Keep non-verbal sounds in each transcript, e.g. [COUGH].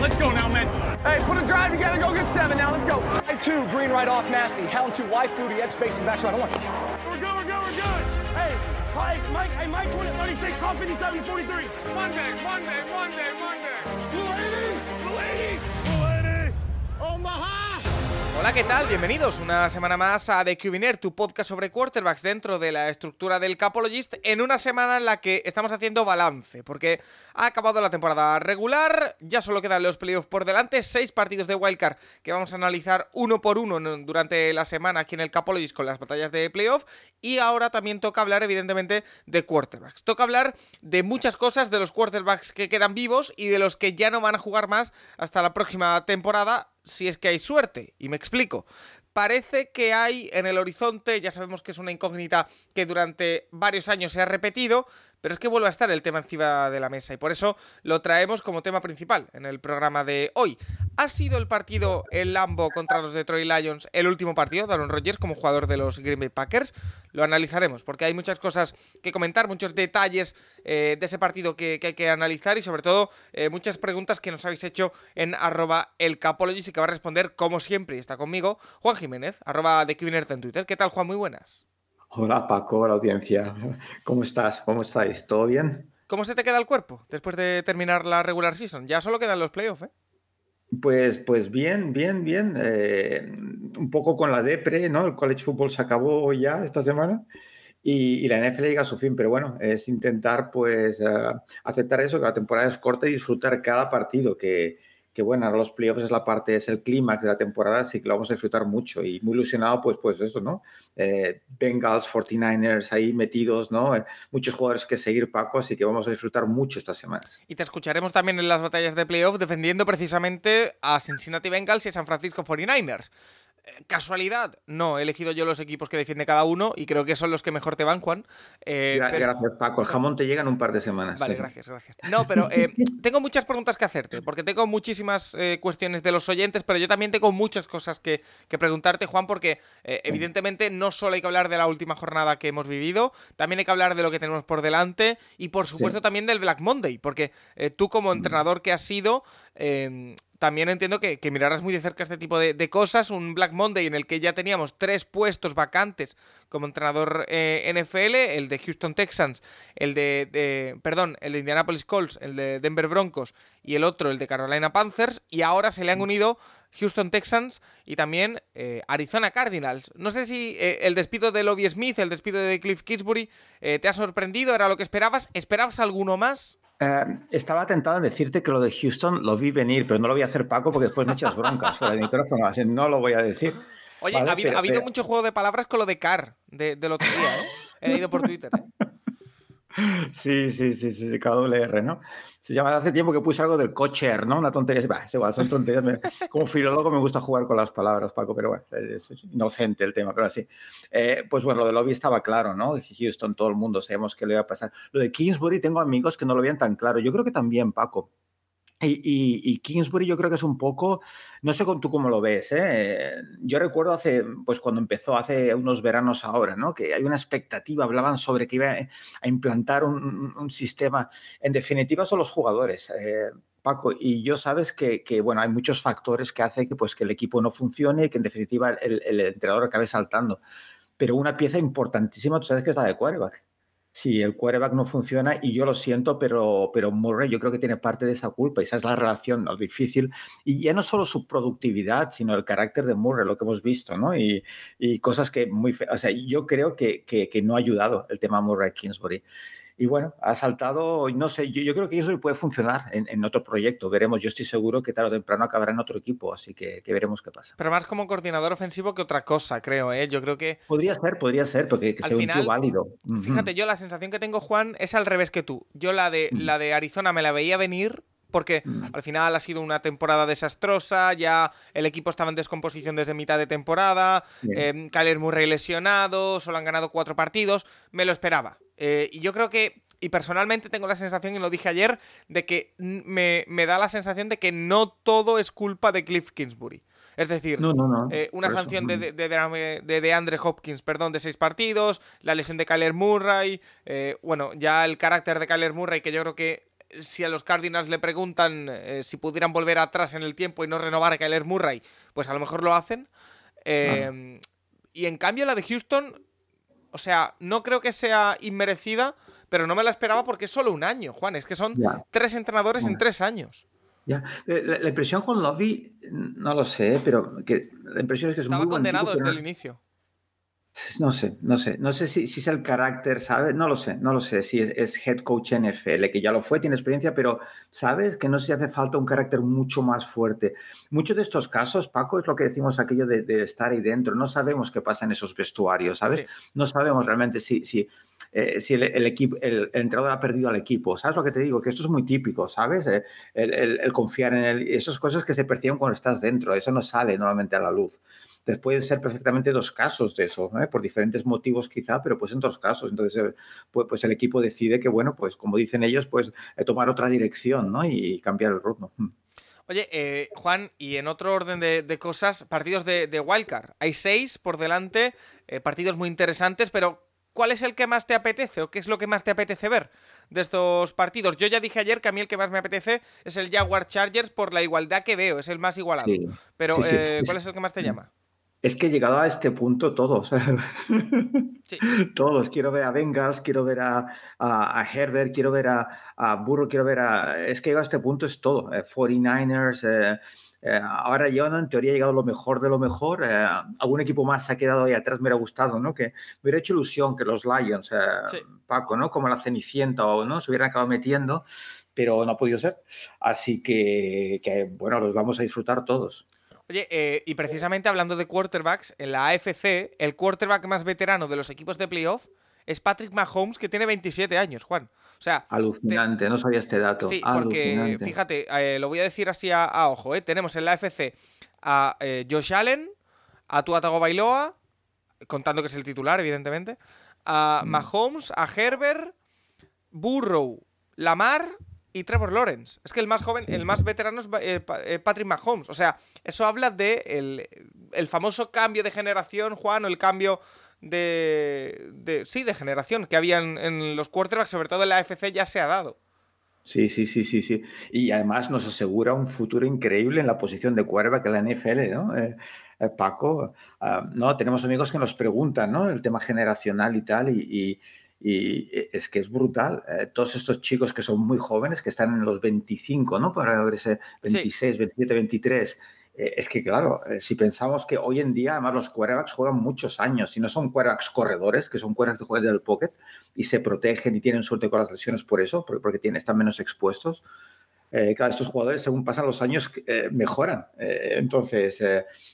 Let's go now, man. Hey, put a drive together. Go get seven now. Let's go. Hey, two, green right off, nasty. Helm two, wide fluty, edge spacing back. I want. We're good, we're good, we're good. Hey, Mike, Mike, hey, Mike 20, 36, top 57, 43. Monday, Monday, Monday, Monday. Blue 80, Blue 80, Blue 80. Omaha! Hola, ¿qué tal? Bienvenidos una semana más a The Cubiner, tu podcast sobre quarterbacks dentro de la estructura del Capologist, en una semana en la que estamos haciendo balance, porque ha acabado la temporada regular, ya solo quedan los playoffs por delante, seis partidos de wildcard que vamos a analizar uno por uno durante la semana aquí en el Capologist con las batallas de playoff, y ahora también toca hablar evidentemente de quarterbacks. Toca hablar de muchas cosas, de los quarterbacks que quedan vivos y de los que ya no van a jugar más hasta la próxima temporada, si es que hay suerte. Y me explico. Parece que hay en el horizonte, ya sabemos que es una incógnita que durante varios años se ha repetido, pero es que vuelve a estar el tema encima de la mesa y por eso lo traemos como tema principal en el programa de hoy. ¿Ha sido el partido en Lambo contra los Detroit Lions el último partido de Aaron Rodgers como jugador de los Green Bay Packers? Lo analizaremos porque hay muchas cosas que comentar, muchos detalles eh, de ese partido que, hay que analizar y sobre todo eh, muchas preguntas que nos habéis hecho en arroba el y que va a responder como siempre y está conmigo Juan Jiménez, arroba de en Twitter. ¿Qué tal Juan? Muy buenas. Hola Paco, la audiencia. ¿Cómo estás? ¿Cómo estáis? ¿Todo bien? ¿Cómo se te queda el cuerpo después de terminar la regular season? Ya solo quedan los playoffs, ¿eh? Pues, pues bien, bien, bien. Eh, un poco con la depre, ¿no? El college football se acabó ya esta semana y, la NFL llega a su fin, pero bueno, es intentar pues eh, aceptar eso, que la temporada es corta y disfrutar cada partido, que, que bueno, ahora los playoffs es la parte, es el clímax de la temporada, así que lo vamos a disfrutar mucho y muy ilusionado, pues, pues eso, ¿no? Eh, Bengals, 49ers ahí metidos, ¿no? Eh, muchos jugadores que seguir, Paco, así que vamos a disfrutar mucho estas semanas. Y te escucharemos también en las batallas de playoff defendiendo precisamente a Cincinnati Bengals y a San Francisco 49ers. ¿Casualidad? No, he elegido yo los equipos que defiende cada uno y creo que son los que mejor te van, Juan. Eh, gracias, Paco. El jamón te llega en un par de semanas. Vale, gracias, gracias. No, pero eh, [LAUGHS] tengo muchas preguntas que hacerte, porque tengo muchísimas eh, cuestiones de los oyentes, pero yo también tengo muchas cosas que, preguntarte, Juan, porque evidentemente no solo hay que hablar de la última jornada que hemos vivido, también hay que hablar de lo que tenemos por delante y, por supuesto, también del Black Monday, porque tú como entrenador que has sido también entiendo que, mirarás muy de cerca este tipo de, cosas. Un Black Monday en el que ya teníamos tres puestos vacantes como entrenador eh, NFL, el de Houston Texans, el de, perdón, el de Indianapolis Colts, el de Denver Broncos y el otro, el de Carolina Panthers, y ahora se le han unido Houston Texans y también eh, Arizona Cardinals. No sé si eh, el despido de Lobby Smith, el despido de Cliff Kingsbury, te ha sorprendido, era lo que esperabas. ¿Esperabas alguno más? Eh, estaba tentado en decirte que lo de Houston lo vi venir, pero no lo voy a hacer Paco porque después me echas broncas fuera de micrófono, así no lo voy a decir. Oye, ha, habido, mucho juego de palabras con lo de Car de, del otro día, ¿eh? He leído por Twitter. ¿eh? Sí, sí, sí, sí, KWR, ¿no? Se llama hace tiempo que puse algo del cocher, ¿no? Una tontería. es igual, son tonterías. como filólogo me gusta jugar con las palabras, Paco, pero bueno, es inocente el tema, pero así. Eh, pues bueno, lo de lobby estaba claro, ¿no? Houston, todo el mundo sabemos que le iba a pasar. Lo de Kingsbury, tengo amigos que no lo veían tan claro. Yo creo que también, Paco. Y, Kingsbury yo creo que es un poco, no sé tú cómo lo ves, ¿eh? yo recuerdo hace, pues cuando empezó hace unos veranos ahora, ¿no? que hay una expectativa, hablaban sobre que iba a implantar un, sistema, en definitiva son los jugadores. Eh, Paco, y yo sabes que, bueno, hay muchos factores que hacen que, pues, que el equipo no funcione y que en definitiva el, el entrenador acabe saltando. Pero una pieza importantísima, tú sabes que es la de quarterback. Sí, el quarterback no funciona y yo lo siento, pero, pero Murray yo creo que tiene parte de esa culpa. Esa es la relación ¿no? difícil. Y ya no solo su productividad, sino el carácter de Murray, lo que hemos visto, ¿no? Y, y cosas que muy... O sea, yo creo que, que, que, no ha ayudado el tema Murray-Kingsbury y bueno, ha saltado, no sé, yo, creo que eso puede funcionar en, otro proyecto. Veremos, yo estoy seguro que tarde o temprano acabará en otro equipo, así que, veremos qué pasa. Pero más como coordinador ofensivo que otra cosa, creo, ¿eh? Yo creo que... Podría ser, podría ser, porque que sea un tío válido. Fíjate, yo la sensación que tengo, Juan, es al revés que tú. Yo la de, la de Arizona me la veía venir, porque al final ha sido una temporada desastrosa, ya el equipo estaba en descomposición desde mitad de temporada, eh, Kyler Murray lesionado, solo han ganado cuatro partidos, me lo esperaba. Eh, y yo creo que, y personalmente tengo la sensación, y lo dije ayer, de que me, da la sensación de que no todo es culpa de Cliff Kingsbury. Es decir, eh, una sanción de, de, Andre Hopkins, perdón, de seis partidos, la lesión de Kyler Murray, eh, bueno, ya el carácter de Kyler Murray, que yo creo que si a los Cardinals le preguntan eh, si pudieran volver atrás en el tiempo y no renovar a Kyler Murray, pues a lo mejor lo hacen. Y en cambio la de Houston, o sea, no creo que sea inmerecida, pero no me la esperaba porque es solo un año, Juan. Es que son tres entrenadores en tres años. Ya. Eh, la, impresión con Lobby, no lo sé, pero que la impresión es que es Estaba condenado desde el inicio. No sé, no sé, no sé si, si, es el carácter, ¿sabes? No lo sé, no lo sé si es, head coach NFL, que ya lo fue, tiene experiencia, pero ¿sabes? Que no sé si hace falta un carácter mucho más fuerte. Muchos de estos casos, Paco, es lo que decimos aquello de, estar ahí dentro, no sabemos qué pasa en esos vestuarios, ¿sabes? No sabemos realmente si, si, eh, si el, equipo, el, entrenador ha perdido al equipo, ¿sabes lo que te digo? Que esto es muy típico, ¿sabes? Eh, el, confiar en él, esas cosas que se perciben cuando estás dentro, eso no sale normalmente a la luz pueden ser perfectamente dos casos de eso, ¿eh? por diferentes motivos quizá, pero pues en dos casos. Entonces, eh, pues, pues, el equipo decide que, bueno, pues como dicen ellos, pues eh, tomar otra dirección ¿no? y cambiar el ritmo. Mm. Oye, Juan, y en otro orden de, cosas, partidos de, de, Wildcard. Hay seis por delante, partidos muy interesantes, pero ¿cuál es el que más te apetece o qué es lo que más te apetece ver de estos partidos? Yo ya dije ayer que a mí el que más me apetece es el Jaguar Chargers por la igualdad que veo, es el más igualado. pero, ¿cuál es el que más te llama? Es que he llegado a este punto todos. [LAUGHS] Todos. Quiero ver a Bengals, quiero ver a, a, Herbert, quiero ver a, a, Burro, quiero ver a. Es que llegado a este punto es todo. 49ers. Eh, eh, eh, ahora yo, en teoría, he llegado lo mejor de lo mejor. algún equipo más se ha quedado ahí atrás, me hubiera gustado, ¿no? Que me hubiera hecho ilusión que los Lions, Paco, ¿no? Como la Cenicienta o no, se hubieran acabado metiendo, pero no ha podido ser. Así que, que bueno, los vamos a disfrutar todos. Oye, eh, y precisamente hablando de quarterbacks, en la AFC, el quarterback más veterano de los equipos de playoff es Patrick Mahomes, que tiene 27 años, Juan. O sea, alucinante, no sabía este dato. Sí, porque fíjate, eh, lo voy a decir así a, ojo, ¿eh? tenemos en la AFC a eh, Josh Allen, a Tuatago Bailoa, contando que es el titular, evidentemente, a mm. Mahomes, a Herbert, Burrow, Lamar y Trevor Lawrence. Es que el más joven, el más veterano es eh, eh, Patrick Mahomes. O sea, eso habla de el, famoso cambio de generación, Juan, o el cambio de, sí, de generación que había en, los quarterbacks, sobre todo en la AFC, ya se ha dado. Sí, sí, sí, sí, sí. Y además nos asegura un futuro increíble en la posición de quarterback en la NFL, ¿no? Eh, Paco, ah, no, tenemos amigos que nos preguntan, ¿no? El tema generacional y tal, y eh, es que es brutal. Eh, todos estos chicos que son muy jóvenes, que están en los 25, ¿no? Para ver ese 26, 27, 23. es que, claro, eh, si pensamos que hoy en día, además, los quarterbacks juegan muchos años. Si no son quarterbacks corredores, que son quarterbacks que juegan del pocket y se protegen y tienen suerte con las lesiones por eso, porque, tienen, están menos expuestos. Eh, claro, estos jugadores, según pasan los años, eh, mejoran. Eh, entonces,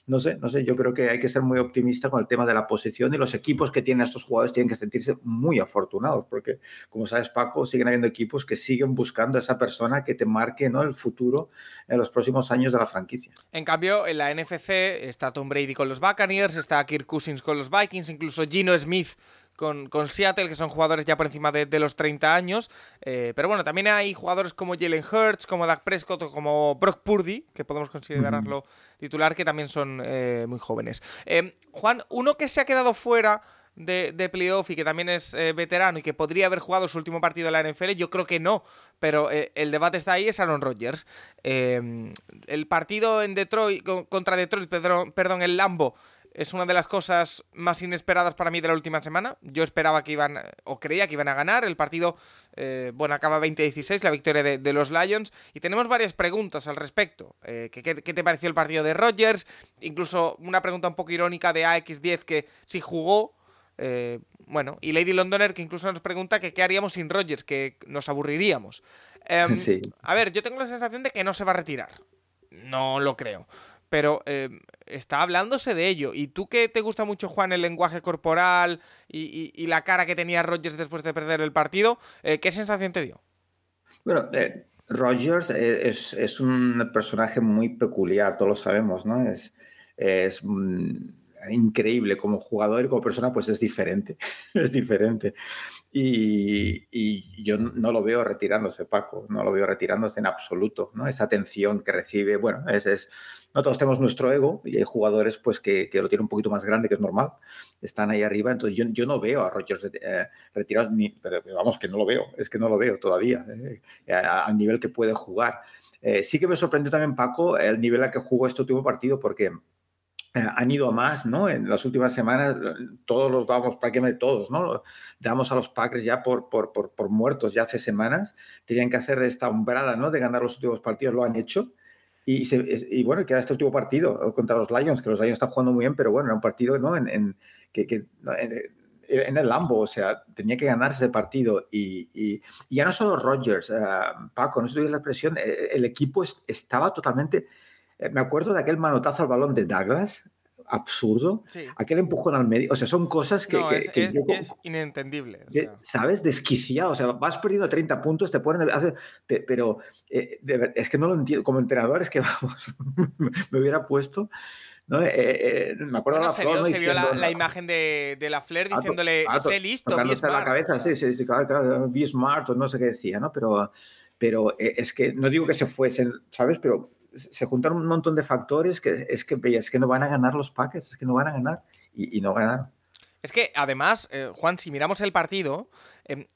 no sé, no sé, yo creo que hay que ser muy optimista con el tema de la posición y los equipos que tienen estos jugadores tienen que sentirse muy afortunados, porque, como sabes, Paco, siguen habiendo equipos que siguen buscando a esa persona que te marque ¿no? el futuro en los próximos años de la franquicia. En cambio, en la NFC está Tom Brady con los Buccaneers, está Kirk Cousins con los Vikings, incluso Gino Smith con, Seattle, que son jugadores ya por encima de, los 30 años. Eh, pero bueno, también hay jugadores como Jalen Hurts, como Dak Prescott o como Brock Purdy, que podemos considerarlo titular, que también son eh, muy jóvenes. Eh, Juan, uno que se ha quedado fuera de, de playoff y que también es veterano y que podría haber jugado su último partido en la NFL, yo creo que no, pero el debate está ahí, es Aaron Rodgers. el partido en Detroit, contra Detroit, perdón, perdón el Lambo, es una de las cosas más inesperadas para mí de la última semana. Yo esperaba que iban, o creía que iban a ganar. El partido, eh, bueno, acaba 20-16, la victoria de, los Lions. Y tenemos varias preguntas al respecto. Eh, ¿qué, te pareció el partido de Rodgers? Incluso una pregunta un poco irónica de AX10 que si jugó. Eh, bueno, y Lady Londoner que incluso nos pregunta que qué haríamos sin Rodgers, que nos aburriríamos. Em, a ver, yo tengo la sensación de que no se va a retirar. No lo creo pero eh, está hablándose de ello. Y tú que te gusta mucho, Juan, el lenguaje corporal y, la cara que tenía Rogers después de perder el partido, eh, ¿qué sensación te dio? Bueno, eh, Rogers es, un personaje muy peculiar, todos lo sabemos, ¿no? Es, es increíble como jugador y como persona, pues es diferente, [LAUGHS] es diferente. Y, yo no lo veo retirándose, Paco, no lo veo retirándose en absoluto, ¿no? Esa atención que recibe, bueno, es, es nosotros tenemos nuestro ego y hay jugadores pues que, que, lo tienen un poquito más grande, que es normal, están ahí arriba, entonces yo, yo no veo a Rogers eh, retirado, ni, pero vamos, que no lo veo, es que no lo veo todavía, eh, al nivel que puede jugar. Eh, sí que me sorprendió también, Paco, el nivel a que jugó este último partido, porque han ido más, ¿no? En las últimas semanas todos los damos, prácticamente todos, ¿no? Damos a los Packers ya por, por, por, por, muertos ya hace semanas. Tenían que hacer esta umbrada, ¿no? De ganar los últimos partidos, lo han hecho. Y, se, bueno, queda este último partido contra los Lions, que los Lions están jugando muy bien, pero bueno, era un partido, ¿no? En, que, en, el Lambo, o sea, tenía que ganarse ese partido. Y, ya no solo Rodgers, uh, Paco, no sé si la expresión, eh, el equipo estaba totalmente eh, me acuerdo de aquel manotazo al balón de Douglas, absurdo. Aquel empujón al medio. O sea, son cosas que. es, inentendible. ¿Sabes? Desquiciado. O sea, vas perdiendo 30 puntos, te ponen. pero eh, es que no lo entiendo. Como entrenador, es que [LAUGHS] vamos, me hubiera puesto. ¿no? Eh, me acuerdo la se vio, se vio la, imagen de, de la Flair diciéndole, sé listo, be smart. la cabeza, sí, sí, sí, claro, be smart, o no sé qué decía, ¿no? Pero, pero es que no digo que se fuesen, ¿sabes? Pero se juntaron un montón de factores que es que, es que no van a ganar los Packers, es que no van a ganar y, no ganan. Es que además, eh, Juan, si miramos el partido, em,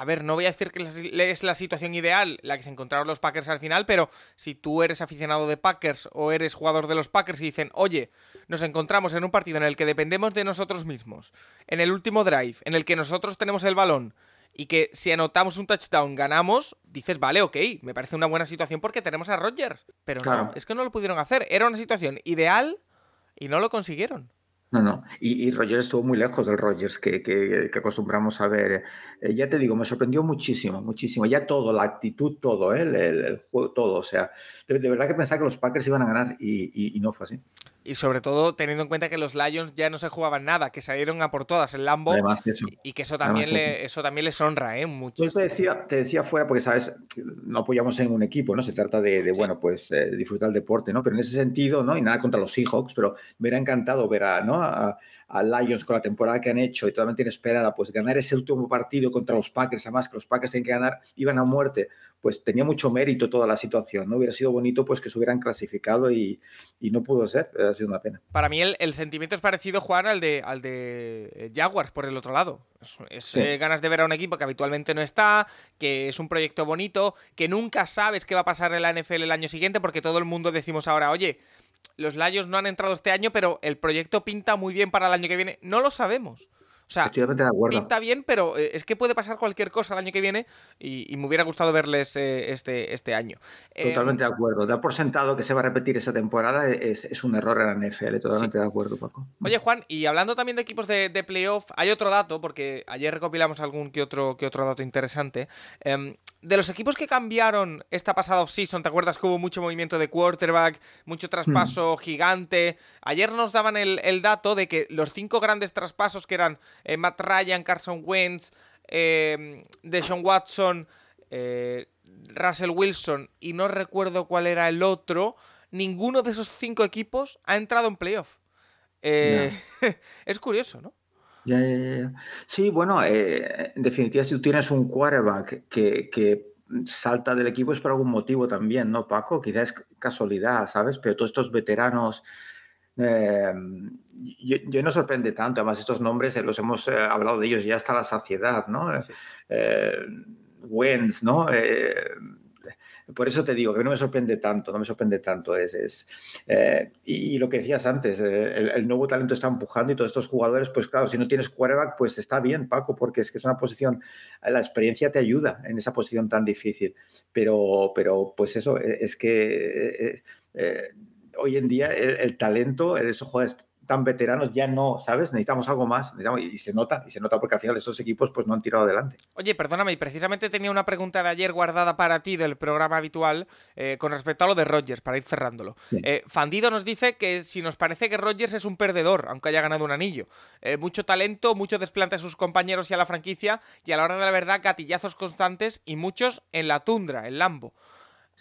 a ver, no voy a decir que es la situación ideal la que se encontraron los Packers al final, pero si tú eres aficionado de Packers o eres jugador de los Packers y dicen, oye, nos encontramos en un partido en el que dependemos de nosotros mismos, en el último drive, en el que nosotros tenemos el balón, y que si anotamos un touchdown ganamos, dices, vale, ok, me parece una buena situación porque tenemos a Rodgers. Pero no, es que no lo pudieron hacer. Era una situación ideal y no lo consiguieron. No, no. Y, y Rogers estuvo muy lejos del Rogers que, que, acostumbramos a ver. Eh, ya te digo, me sorprendió muchísimo, muchísimo. Ya todo, la actitud, todo, ¿eh? el, juego, todo. O sea, de, verdad que pensaba que los Packers iban a ganar y, y, no fue así. Y sobre todo teniendo en cuenta que los Lions ya no se jugaban nada, que salieron a por todas en Lambo. y que eso también, le, eso. también les honra, ¿eh? Mucho. Yo te decía, te decía fuera porque, ¿sabes? No apoyamos en un equipo, ¿no? Se trata de, bueno, pues eh, disfrutar el deporte, ¿no? Pero en ese sentido, ¿no? Y nada contra los Seahawks, pero me hubiera encantado ver a, ¿no? A, a Lions con la temporada que han hecho y totalmente inesperada, pues ganar ese último partido contra los Packers, además que los Packers tienen que ganar, iban a muerte, pues tenía mucho mérito toda la situación, ¿no? Hubiera sido bonito pues que se hubieran clasificado y, no pudo ser, ha sido una pena. Para mí el, sentimiento es parecido, Juan, al de, al de eh, Jaguars por el otro lado. Es, eh, ganas de ver a un equipo que habitualmente no está, que es un proyecto bonito, que nunca sabes qué va a pasar en la NFL el año siguiente, porque todo el mundo decimos ahora, oye, los Lions no han entrado este año, pero el proyecto pinta muy bien para el año que viene. No lo sabemos. O sea, pinta bien, pero eh, es que puede pasar cualquier cosa el año que viene y, me hubiera gustado verles eh, este, este año. Totalmente de acuerdo. Da por sentado que se va a repetir esa temporada es, un error en la NFL. Totalmente de acuerdo, Paco. Oye, Juan, y hablando también de equipos de, playoff, hay otro dato, porque ayer recopilamos algún que otro, que otro dato interesante. Em, de los equipos que cambiaron esta pasada offseason, ¿te acuerdas que hubo mucho movimiento de quarterback, mucho traspaso hmm. gigante? Ayer nos daban el, dato de que los cinco grandes traspasos que eran eh, Matt Ryan, Carson Wentz, eh, Deshaun Watson, eh, Russell Wilson y no recuerdo cuál era el otro, ninguno de esos cinco equipos ha entrado en playoff. [LAUGHS] es curioso, ¿no? Sí, bueno, eh, en definitiva, si tú tienes un quarterback que, salta del equipo es por algún motivo también, ¿no, Paco? Quizás es casualidad, ¿sabes? Pero todos estos veteranos, eh, yo, no sorprende tanto. Además, estos nombres eh, los hemos hablado de ellos ya hasta la saciedad, ¿no? Wentz, ¿no? Por eso te digo que no me sorprende tanto, no me sorprende tanto. Es, eh, y, lo que decías antes, eh, el, nuevo talento está empujando y todos estos jugadores, pues claro, si no tienes quarterback, pues está bien, Paco, porque es que es una posición, la experiencia te ayuda en esa posición tan difícil. Pero, pero pues eso, es que eh, hoy en día el, talento, esos jugadores tan veteranos ya no, ¿sabes? Necesitamos algo más. y se nota, y se nota porque al final esos equipos pues no han tirado adelante. Oye, perdóname, y precisamente tenía una pregunta de ayer guardada para ti del programa habitual eh, con respecto a lo de Rogers, para ir cerrándolo. Eh, Fandido nos dice que si nos parece que Rogers es un perdedor, aunque haya ganado un anillo. Eh, mucho talento, mucho desplante a sus compañeros y a la franquicia, y a la hora de la verdad, gatillazos constantes y muchos en la tundra, en Lambo.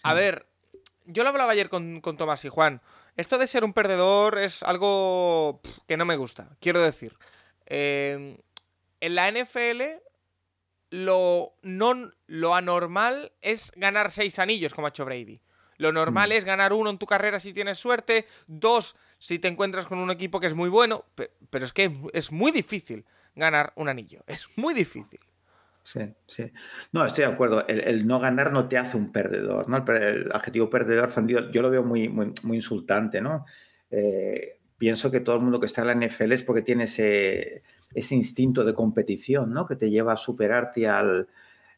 A ver, yo lo hablaba ayer con, con Tomás y Juan. Esto de ser un perdedor es algo que no me gusta. Quiero decir, em, en la NFL lo, no, lo anormal es ganar seis anillos como ha hecho Brady. Lo normal mm. es ganar uno en tu carrera si tienes suerte, dos si te encuentras con un equipo que es muy bueno, pero es que es muy difícil ganar un anillo, es muy difícil. Sí, sí. No, estoy de acuerdo. El, no ganar no te hace un perdedor, ¿no? El, adjetivo perdedor, yo lo veo muy, muy, muy insultante, ¿no? Eh, pienso que todo el mundo que está en la NFL es porque tiene ese, ese instinto de competición, ¿no? Que te lleva a superarte al...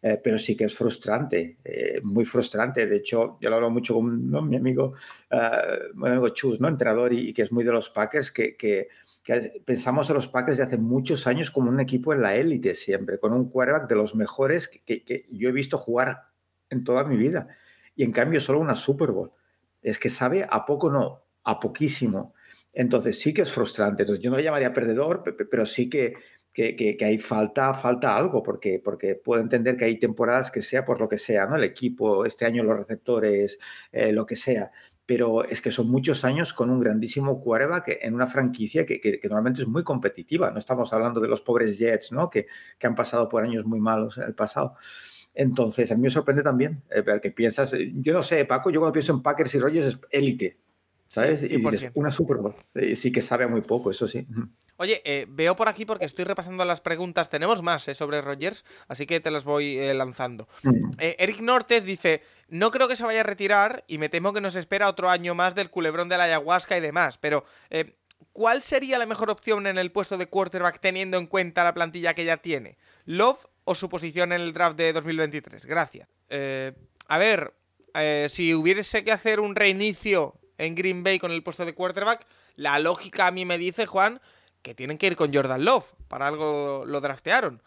Eh, pero sí que es frustrante, eh, muy frustrante. De hecho, yo lo hablo mucho con mi amigo, mi amigo Chus, ¿no? Entrenador y, que es muy de los Packers, que, que que pensamos a los Packers de hace muchos años como un equipo en la élite siempre, con un quarterback de los mejores que, yo he visto jugar en toda mi vida. Y en cambio solo una Super Bowl. Es que sabe a poco, no, a poquísimo. Entonces sí que es frustrante. Entonces yo no le llamaría perdedor, pero sí que, que, hay falta, falta algo, porque, porque puedo entender que hay temporadas que sea por lo que sea, ¿no? El equipo, este año los receptores, eh, lo que sea pero es que son muchos años con un grandísimo quarterback en una franquicia que, normalmente es muy competitiva. No estamos hablando de los pobres Jets, ¿no? Que, han pasado por años muy malos en el pasado. Entonces, a mí me sorprende también eh, que piensas, yo no sé, Paco, yo cuando pienso en Packers y Rogers es élite, ¿sabes? y una Super Bowl. sí que sabe muy poco, eso sí. Oye, eh, veo por aquí porque estoy repasando las preguntas. Tenemos más eh, sobre Rogers, así que te las voy eh, lanzando. Mm. Eric Nortes dice: No creo que se vaya a retirar y me temo que nos espera otro año más del culebrón de la ayahuasca y demás. Pero, ¿cuál sería la mejor opción en el puesto de quarterback teniendo en cuenta la plantilla que ya tiene? ¿Love o su posición en el draft de 2023? Gracias. a ver, si hubiese que hacer un reinicio en Green Bay con el puesto de quarterback, la lógica a mí me dice, Juan que tienen que ir con Jordan Love. Para algo lo draftearon.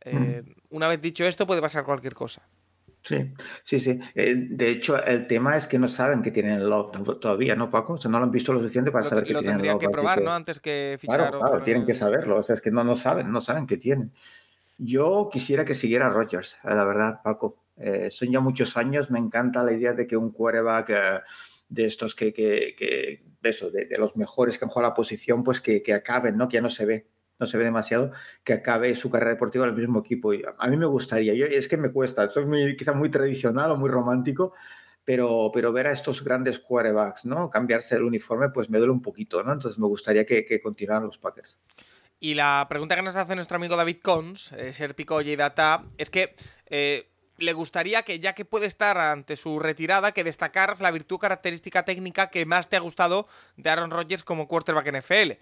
Eh, una vez dicho esto, puede pasar cualquier cosa. Sí, sí, sí. Eh, de hecho, el tema es que no saben que tienen Love todavía, ¿no, Paco? O sea, no lo han visto lo suficiente para saber que tienen Love. Lo tendrían que probar, ¿no? Antes que fichar Claro, claro, tienen que saberlo. O sea, es que no, no saben, no saben que tienen. Yo quisiera que siguiera Rogers, eh, la verdad, Paco. son ya muchos años, me encanta la idea de que un quarterback de estos que, que, eso, de, los mejores que han jugado la posición, pues que, acaben, ¿no? Que ya no se ve, no se ve demasiado, que acabe su carrera deportiva en el mismo equipo. Y a mí me gustaría, yo, es que me cuesta, soy quizá muy tradicional o muy romántico, pero, pero ver a estos grandes quarterbacks, ¿no? Cambiarse el uniforme, pues me duele un poquito, ¿no? Entonces me gustaría que, que continuaran los Packers. Y la pregunta que nos hace nuestro amigo David Cons, eh, Serpico y Data, es que eh, le gustaría que, ya que puede estar ante su retirada, que destacaras la virtud característica técnica que más te ha gustado de Aaron Rodgers como quarterback NFL.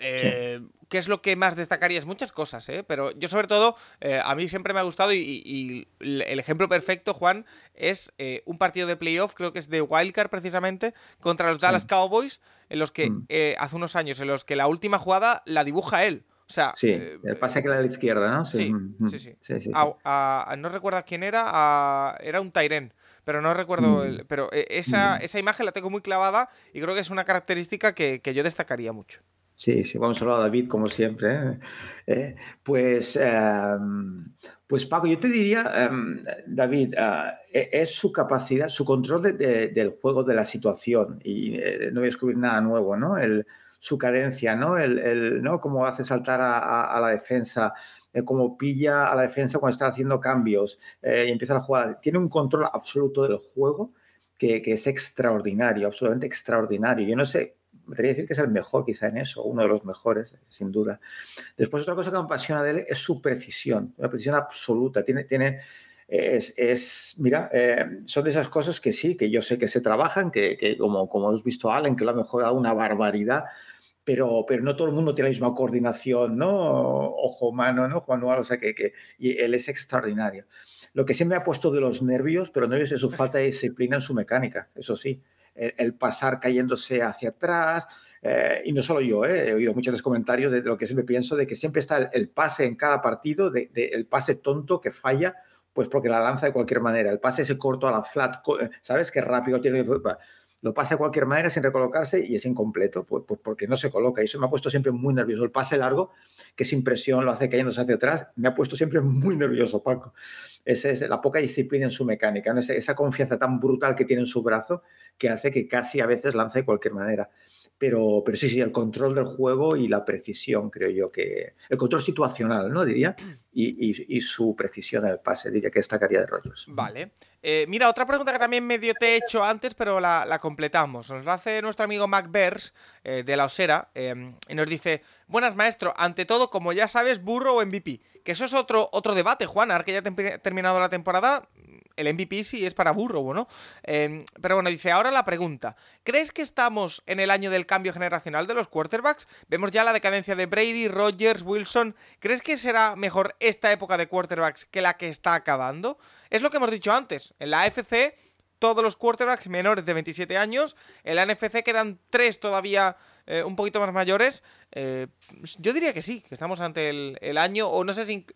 Eh, ¿Qué es lo que más destacarías? Muchas cosas, ¿eh? Pero yo sobre todo, eh, a mí siempre me ha gustado y, el ejemplo perfecto, Juan, es eh, un partido de playoff, creo que es de Wildcard precisamente, contra los Dallas Cowboys, en los que mm. hace unos años, en los que la última jugada la dibuja él sí, eh, el pase que era a la izquierda, ¿no? Sí, sí, sí. no recuerdo quién era, era un Tyren, pero no recuerdo. Mm. pero eh, esa, esa, imagen la tengo muy clavada y creo que es una característica que, yo destacaría mucho. Sí, sí, vamos a hablar a David, como siempre. ¿eh? pues, em, pues Paco, yo te diría, em, David, e, es su capacidad, su control del juego, de la situación. Y no voy a descubrir nada nuevo, ¿no? El, su cadencia, ¿no? El, ¿no? Cómo hace saltar a, la defensa, eh, cómo pilla a la defensa cuando está haciendo cambios eh, y empieza a jugar. Tiene un control absoluto del juego que, es extraordinario, absolutamente extraordinario. Yo no sé, me atrevería decir que es el mejor quizá en eso, uno de los mejores, sin duda. Después otra cosa que me apasiona de él es su precisión, una precisión absoluta. Tiene, tiene, es, mira, eh, son de esas cosas que sí, que yo sé que se trabajan, que, como, como hemos visto Allen, que lo ha mejorado una barbaridad, pero, pero no todo el mundo tiene la misma coordinación, ¿no? Ojo, mano, ¿no? Manual, o sea que, que y él es extraordinario. Lo que siempre me ha puesto de los nervios, pero nervios es su falta de disciplina en su mecánica, eso sí. El, pasar cayéndose hacia atrás, eh, y no solo yo, eh, he oído muchos comentarios de lo que siempre pienso, de que siempre está el, pase en cada partido, de, el pase tonto que falla, pues porque la lanza de cualquier manera. El pase ese corto a la flat, ¿sabes? Qué rápido tiene lo pasa de cualquier manera sin recolocarse y es incompleto, pues, pues, porque no se coloca. Y eso me ha puesto siempre muy nervioso. El pase largo, que es impresión, lo hace cayéndose hacia atrás, me ha puesto siempre muy nervioso, Paco. Esa es la poca disciplina en su mecánica, esa, confianza tan brutal que tiene en su brazo que hace que casi a veces lance de cualquier manera. Pero, pero sí, sí, el control del juego y la precisión, creo yo que. El control situacional, ¿no? Diría. Y, su precisión en el pase. Diría que destacaría de rollos. Vale. Eh, mira, otra pregunta que también medio te he hecho antes, pero la, completamos. Nos la hace nuestro amigo Mac eh, de la Osera em, y nos dice: Buenas, maestro. Ante todo, como ya sabes, burro o MVP. Que eso es otro, otro debate, Juan. Ahora que ya ha terminado la temporada, el MVP sí es para burro, ¿no? Em, pero bueno, dice, ahora la pregunta. ¿Crees que estamos en el año del cambio generacional de los quarterbacks? Vemos ya la decadencia de Brady, Rodgers, Wilson. ¿Crees que será mejor esta época de quarterbacks que la que está acabando? Es lo que hemos dicho antes. En la AFC, todos los quarterbacks menores de 27 años. En la NFC quedan tres todavía eh, un poquito más mayores. Eh, yo diría que sí, que estamos ante el, el año, o no sé si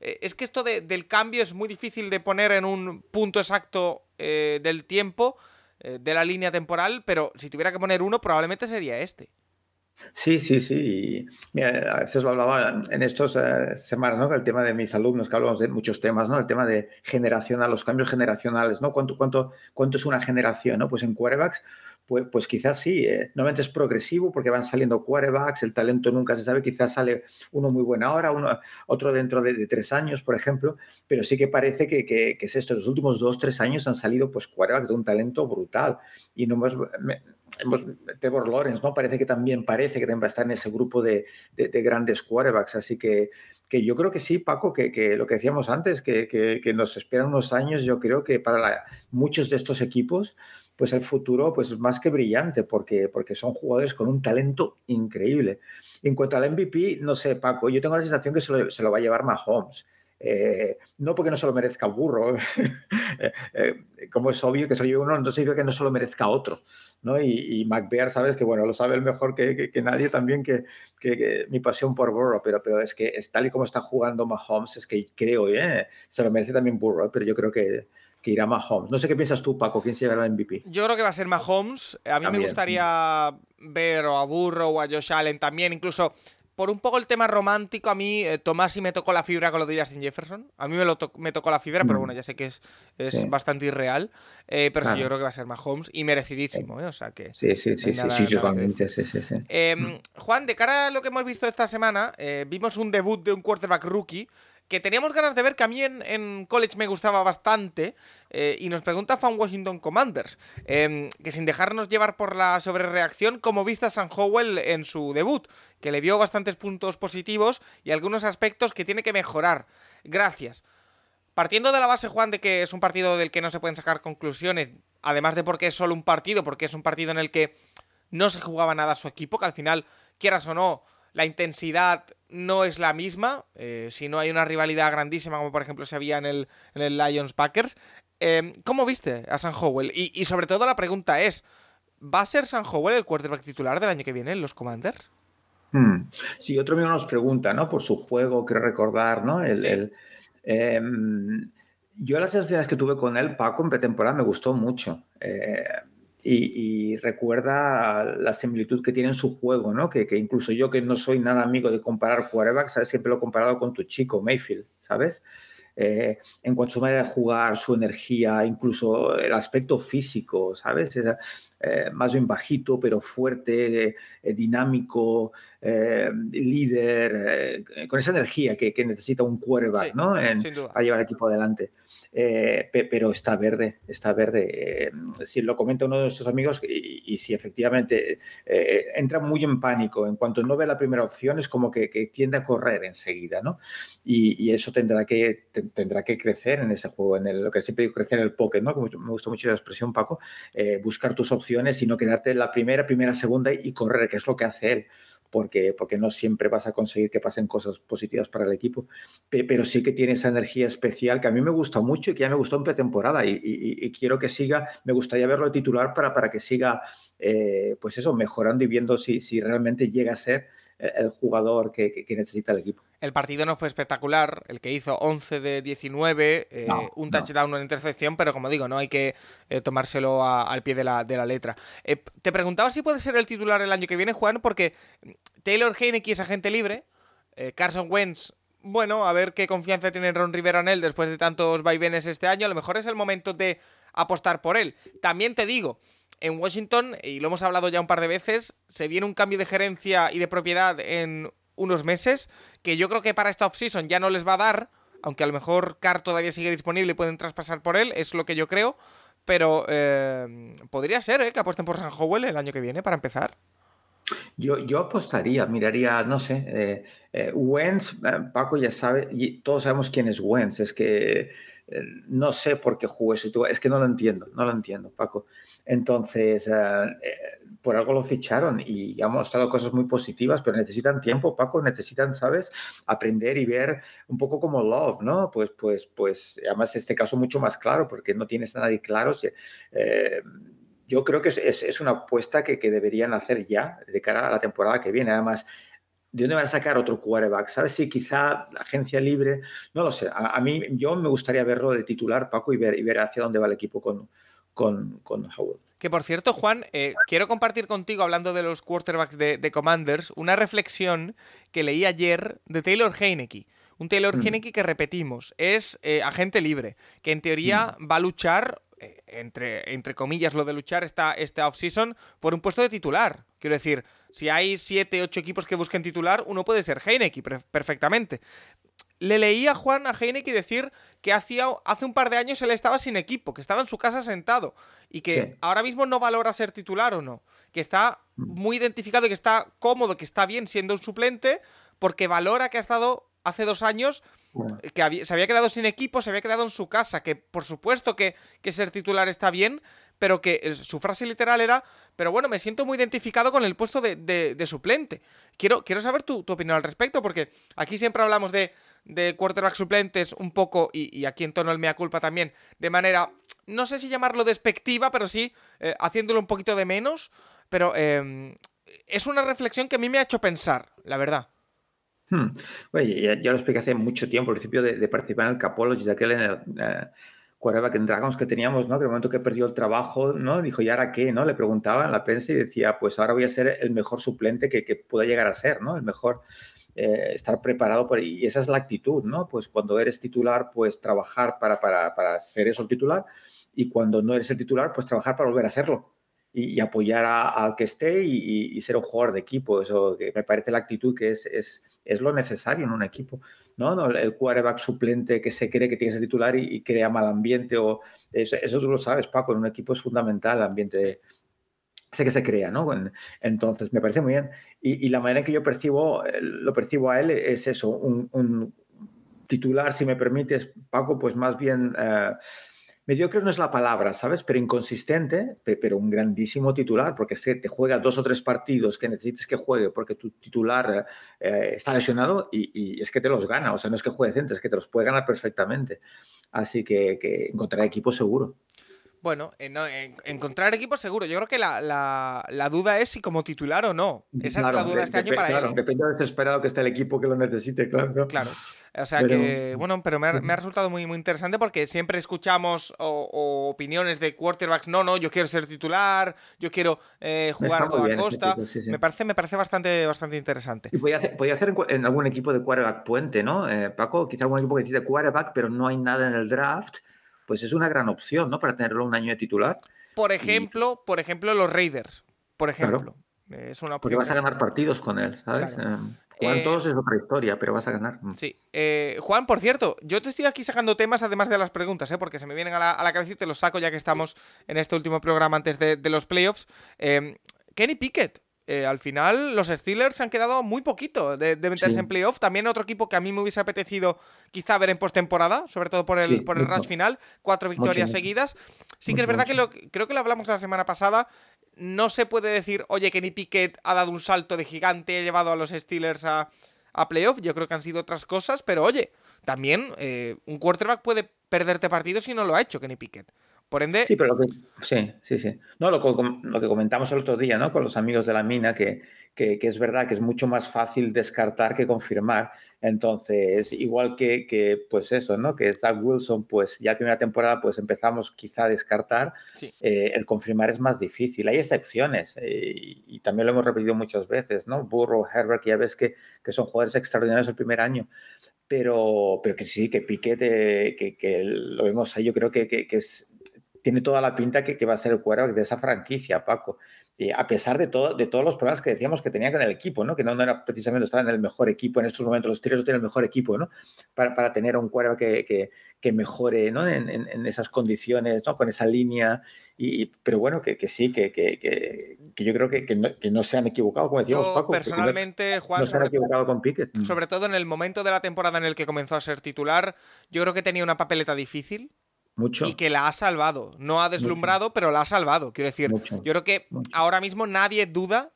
eh, es que esto del cambio es muy difícil de poner en un punto exacto del tiempo, de la línea temporal, pero si tuviera que poner uno, probablemente sería este. Sí, sí, sí. A veces lo hablaba en estas semanas, ¿no? El tema de mis alumnos, que hablamos de muchos temas, ¿no? El tema de generacional, los cambios generacionales, ¿no? ¿Cuánto, cuánto, cuánto es una generación, ¿no? Pues en quarterbacks pues, pues, quizás sí, eh, normalmente es progresivo porque van saliendo quarterbacks, el talento nunca se sabe, quizás sale uno muy bueno ahora, uno, otro dentro de, tres años, por ejemplo, pero sí que parece que, que, es esto, los últimos dos, tres años han salido pues quarterbacks de un talento brutal y no hemos, hemos Trevor Lawrence, ¿no? Parece que también parece que va a estar en ese grupo de, de, grandes quarterbacks, así que que yo creo que sí, Paco, que, que lo que decíamos antes, que, que, nos esperan unos años, yo creo que para muchos de estos equipos pues el futuro pues es más que brillante porque, porque son jugadores con un talento increíble. En cuanto al MVP, no sé, Paco, yo tengo la sensación que se lo, va a llevar Mahomes. Eh, no porque no se lo merezca Burro, [LAUGHS] eh, eh, como es obvio que lleve uno, no significa que no se lo merezca otro. ¿no? Y, y McBear, sabes que bueno, lo sabe el mejor que, que, nadie también, que, que, mi pasión por Burro, pero, pero es que es tal y como está jugando Mahomes, es que creo, se lo merece también Burro, pero yo creo que, que irá Mahomes. No sé qué piensas tú, Paco, quién se llevará el MVP. Yo creo que va a ser Mahomes. A mí me gustaría ver a Burro o a Josh Allen también, incluso por un poco el tema romántico, a mí eh, Tomás sí me tocó la fibra con lo de Justin Jefferson. A mí me, lo me tocó la fibra, pero mm. bueno, ya sé que es, es bastante irreal. Eh, pero sí, yo creo que va a ser Mahomes y merecidísimo, ¿eh? O sea que. Sí, sí, sí, sí, sí, totalmente, sí, sí, sí. Em, Juan, de cara a lo que hemos visto esta semana, vimos un debut de un quarterback rookie que teníamos ganas de ver, que a mí en, college me gustaba bastante, eh, y nos pregunta Fan Washington Commanders, em, que sin dejarnos llevar por la sobrereacción, ¿cómo viste a San Howell en su debut? Que le dio bastantes puntos positivos y algunos aspectos que tiene que mejorar. Gracias. Partiendo de la base, Juan, de que es un partido del que no se pueden sacar conclusiones, además de porque es solo un partido, porque es un partido en el que no se jugaba nada a su equipo, que al final, quieras o no, la intensidad no es la misma, eh, si no hay una rivalidad grandísima como por ejemplo se había en el, en el Lions Packers. Em, ¿Cómo viste a San Howell? Y, sobre todo la pregunta es, ¿va a ser San Howell el quarterback titular del año que viene en los Commanders? Hmm. Sí, otro amigo nos pregunta, ¿no? Por su juego, quiero recordar, ¿no? El, em, yo las sensaciones que tuve con él, Paco, en pretemporada me gustó mucho. Eh, y, recuerda la similitud que tiene en su juego, ¿no? Que, incluso yo que no soy nada amigo de comparar quarterbacks, ¿sabes? Siempre lo he comparado con tu chico, Mayfield, ¿sabes? Eh, en cuanto a su manera de jugar, su energía, incluso el aspecto físico, ¿sabes? Eh, más bien bajito, pero fuerte, eh, dinámico, líder, con esa energía que, necesita un quarterback, ¿no? En, para llevar el equipo adelante. Eh, pero está verde, está verde. Eh, si lo comenta uno de nuestros amigos y, si efectivamente eh, entra muy en pánico, en cuanto no ve la primera opción es como que, tiende a correr enseguida, ¿no? Y, eso tendrá que, tendrá que crecer en ese juego, en lo que siempre digo, crecer el pocket, ¿no? me gusta mucho la expresión, Paco, buscar tus opciones y no quedarte en la primera, primera, segunda y correr, que es lo que hace él porque, porque no siempre vas a conseguir que pasen cosas positivas para el equipo, pero sí que tiene esa energía especial que a mí me gusta mucho y que ya me gustó en pretemporada y, quiero que siga, me gustaría verlo titular para, para que siga, eh, pues eso, mejorando y viendo si, si realmente llega a ser el jugador que, necesita el equipo. El partido no fue espectacular, el que hizo 11 de 19, eh, un touchdown, una intercepción, pero como digo, no hay que eh, tomárselo al pie de la, de la letra. Eh, te preguntaba si puede ser el titular el año que viene, Juan, porque Taylor Heineke es agente libre, Carson Wentz bueno, a ver qué confianza tiene Ron Rivera en él después de tantos vaivenes este año. A lo mejor es el momento de apostar por él. También te digo, en Washington, y lo hemos hablado ya un par de veces, se viene un cambio de gerencia y de propiedad en unos meses, que yo creo que para esta offseason ya no les va a dar, aunque a lo mejor Carr todavía sigue disponible y pueden traspasar por él, es lo que yo creo. Pero eh, podría ser ¿eh? que apuesten por San Howell el año que viene para empezar. Yo, yo apostaría, miraría, no sé, eh, eh Wentz, Paco ya sabe, y todos sabemos quién es Wentz, es que no sé por qué jugó eso, es que no lo entiendo, no lo entiendo, Paco. Entonces, por algo lo ficharon y ha mostrado cosas muy positivas, pero necesitan tiempo, Paco, necesitan, ¿sabes? Aprender y ver un poco como Love, ¿no? Pues, pues, pues, además este caso mucho más claro, porque no tienes a nadie claro. Eh, yo creo que es, una apuesta que, deberían hacer ya de cara a la temporada que viene. Además, ¿de dónde van a sacar otro quarterback? ¿Sabes si quizá la agencia libre? No lo sé. A, mí, yo me gustaría verlo de titular, Paco, y ver, y ver hacia dónde va el equipo con, con, con Howard. Que por cierto, Juan, eh, quiero compartir contigo, hablando de los quarterbacks de, Commanders, una reflexión que leí ayer de Taylor Heineke. Un Taylor mm. Heineke que repetimos, es eh, agente libre, que en teoría mm. va a luchar, eh, entre, entre comillas lo de luchar esta, esta offseason, por un puesto de titular. Quiero decir, si hay siete, ocho equipos que busquen titular, uno puede ser Heineke perfectamente le leí a Juan a Heineke decir que hacía, hace un par de años él estaba sin equipo, que estaba en su casa sentado y que ahora mismo no valora ser titular o no, que está mm. muy identificado y que está cómodo, que está bien siendo un suplente, porque valora que ha estado hace dos años, que se había quedado sin equipo, se había quedado en su casa, que por supuesto que, que ser titular está bien, pero que eh, su frase literal era, pero bueno, me siento muy identificado con el puesto de, suplente. Quiero, quiero saber tu, tu opinión al respecto, porque aquí siempre hablamos de de quarterback suplentes un poco, y, aquí en tono el mea culpa también, de manera, no sé si llamarlo despectiva, pero sí eh, haciéndolo un poquito de menos, pero em, es una reflexión que a mí me ha hecho pensar, la verdad. Hmm. ya, lo expliqué hace mucho tiempo, al principio de, participar en el Capology, de aquel eh, quarterback en Dragons que teníamos, ¿no? Que el momento que perdió el trabajo, ¿no? Dijo, ¿y ahora qué? ¿no? Le preguntaba en la prensa y decía, pues ahora voy a ser el mejor suplente que, que pueda llegar a ser, ¿no? El mejor eh, estar preparado por, y esa es la actitud, ¿no? Pues cuando eres titular, pues trabajar para, para, para ser eso el titular y cuando no eres el titular, pues trabajar para volver a serlo y, apoyar al que esté y, ser un jugador de equipo. Eso que me parece la actitud que es, es, es lo necesario en un equipo. ¿no? no el quarterback suplente que se cree que tiene que ser titular y, crea mal ambiente. o eso, eso, tú lo sabes, Paco, en un equipo es fundamental el ambiente de, sé que se crea, ¿no? Entonces, me parece muy bien. Y, la manera en que yo percibo, eh, lo percibo a él es eso, un, titular, si me permites, Paco, pues más bien, eh, mediocre no es la palabra, ¿sabes? Pero inconsistente, pero un grandísimo titular, porque se te juega dos o tres partidos que necesites que juegue porque tu titular eh, está lesionado y, es que te los gana, o sea, no es que juegue centro, es que te los puede ganar perfectamente. Así que, que equipo seguro. Bueno, encontrar equipos seguro. Yo creo que la, duda es si como titular o no. Esa es la duda este año para claro, Depende de desesperado que esté el equipo que lo necesite, claro. Claro. O sea que, bueno, pero me ha, resultado muy, muy interesante porque siempre escuchamos opiniones de quarterbacks. No, no, yo quiero ser titular, yo quiero eh, jugar a toda costa. Me parece, me parece bastante, bastante interesante. Y podía hacer, podía hacer en, algún equipo de quarterback puente, ¿no? Eh, Paco, quizá algún equipo que dice quarterback, pero no hay nada en el draft pues es una gran opción, ¿no? Para tenerlo un año de titular. Por ejemplo, por ejemplo, los Raiders. Por ejemplo. Es una Porque vas a ganar partidos con él, ¿sabes? Juan, eh, todos es otra historia, pero vas a ganar. Mm. Sí. Eh, Juan, por cierto, yo te estoy aquí sacando temas además de las preguntas, ¿eh? porque se me vienen a la, cabeza y te los saco ya que estamos en este último programa antes de, de los playoffs. Em, Kenny Pickett, eh, al final los Steelers se han quedado muy poquito de, meterse en playoff. También otro equipo que a mí me hubiese apetecido quizá ver en postemporada, sobre todo por el, por el rush final, cuatro victorias seguidas. Sí que es verdad que lo, creo que lo hablamos la semana pasada. No se puede decir, oye, Kenny Pickett ha dado un salto de gigante y ha llevado a los Steelers a, a playoff. Yo creo que han sido otras cosas, pero oye, también eh, un quarterback puede perderte partidos si no lo ha hecho Kenny Pickett. Por ende. Sí, pero lo que, sí, sí, sí. No, lo, lo, que comentamos el otro día, ¿no? Con los amigos de la mina, que, que, es verdad que es mucho más fácil descartar que confirmar. Entonces, igual que, que, pues eso, ¿no? Que Zach Wilson, pues ya primera temporada, pues empezamos quizá a descartar. Eh, el confirmar es más difícil. Hay excepciones eh, y, también lo hemos repetido muchas veces, ¿no? Burrow, Herbert, ya ves que, que son jugadores extraordinarios el primer año pero, pero que sí, que Piquet, que, que, lo vemos ahí, yo creo que, que, es tiene toda la pinta que, que va a ser el quarterback de esa franquicia, Paco. Y a pesar de, todo, de todos los problemas que decíamos que tenía con el equipo, ¿no? que no, era precisamente estaba en el mejor equipo en estos momentos, los Steelers no tienen el mejor equipo ¿no? para, para tener un quarterback que, que, que mejore ¿no? en, en, en, esas condiciones, ¿no? con esa línea, y, pero bueno, que, que sí, que, que, yo creo que, no, se han equivocado, como decíamos, yo, Paco. Personalmente, Juan, no se han equivocado con Pickett. Sobre todo en el momento de la temporada en el que comenzó a ser titular, yo creo que tenía una papeleta difícil. Mucho. Y que la ha salvado. No ha deslumbrado, Mucho. pero la ha salvado. Quiero decir, Mucho. yo creo que Mucho. ahora mismo nadie duda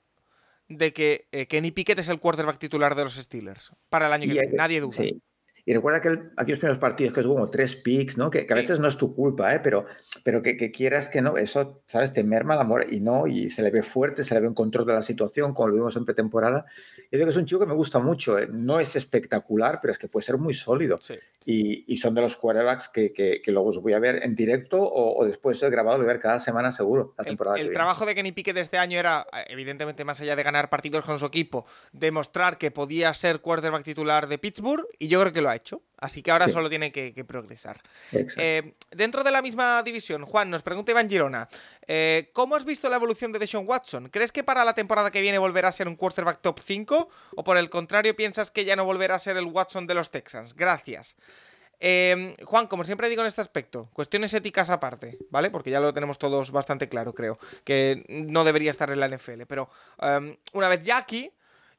de que eh, Kenny Pickett es el quarterback titular de los Steelers para el año que viene. Nadie duda. Sí. Y recuerda que el, aquellos primeros partidos que es como tres picks, ¿no? Que, que a sí. veces no es tu culpa, ¿eh? Pero, pero que, que, quieras que no, eso, ¿sabes? Te merma el amor y no, y se le ve fuerte, se le ve en control de la situación, como lo vimos en pretemporada. Yo creo que es un chico que me gusta mucho. ¿eh? No es espectacular, pero es que puede ser muy sólido. Sí. Y, y, son de los quarterbacks que, que, que, luego os voy a ver en directo o, o después de grabado, voy a ver cada semana seguro. La temporada el, el trabajo de Kenny Pickett de este año era, evidentemente, más allá de ganar partidos con su equipo, demostrar que podía ser quarterback titular de Pittsburgh, y yo creo que lo ha hecho. Así que ahora sí. solo tiene que, que progresar. Eh, dentro de la misma división, Juan, nos pregunta Iván Girona, eh, ¿cómo has visto la evolución de Deshaun Watson? ¿Crees que para la temporada que viene volverá a ser un quarterback top 5? ¿O por el contrario piensas que ya no volverá a ser el Watson de los Texans? Gracias. Eh, Juan, como siempre digo en este aspecto, cuestiones éticas aparte, ¿vale? Porque ya lo tenemos todos bastante claro, creo, que no debería estar en la NFL. Pero um, una vez ya aquí,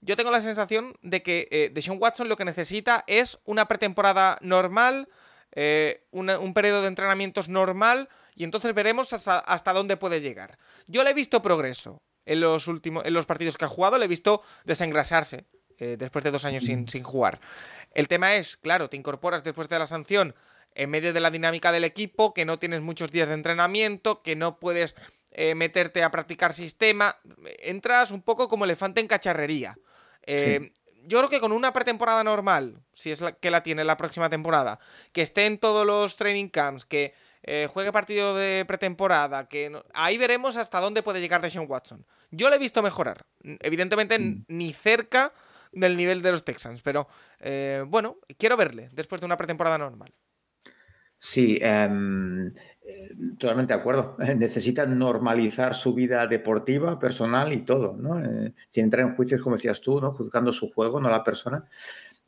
yo tengo la sensación de que eh, Deshaun Watson lo que necesita es una pretemporada normal, eh, una, un periodo de entrenamientos normal, y entonces veremos hasta, hasta, dónde puede llegar. Yo le he visto progreso en los, últimos, en los partidos que ha jugado, le he visto desengrasarse eh, después de dos años sin, sin jugar. El tema es, claro, te incorporas después de la sanción en medio de la dinámica del equipo, que no tienes muchos días de entrenamiento, que no puedes eh, meterte a practicar sistema, entras un poco como elefante en cacharrería. Eh, sí. Yo creo que con una pretemporada normal, si es la que la tiene la próxima temporada, que esté en todos los training camps, que eh, juegue partido de pretemporada, que no... ahí veremos hasta dónde puede llegar Deshaun Watson. Yo le he visto mejorar, evidentemente mm. ni cerca del nivel de los Texans, pero eh, bueno, quiero verle después de una pretemporada normal. Sí, um, totalmente de acuerdo. [LAUGHS] Necesita normalizar su vida deportiva, personal y todo, ¿no? Eh, sin entrar en juicios, como decías tú, ¿no? Juzgando su juego, no la persona.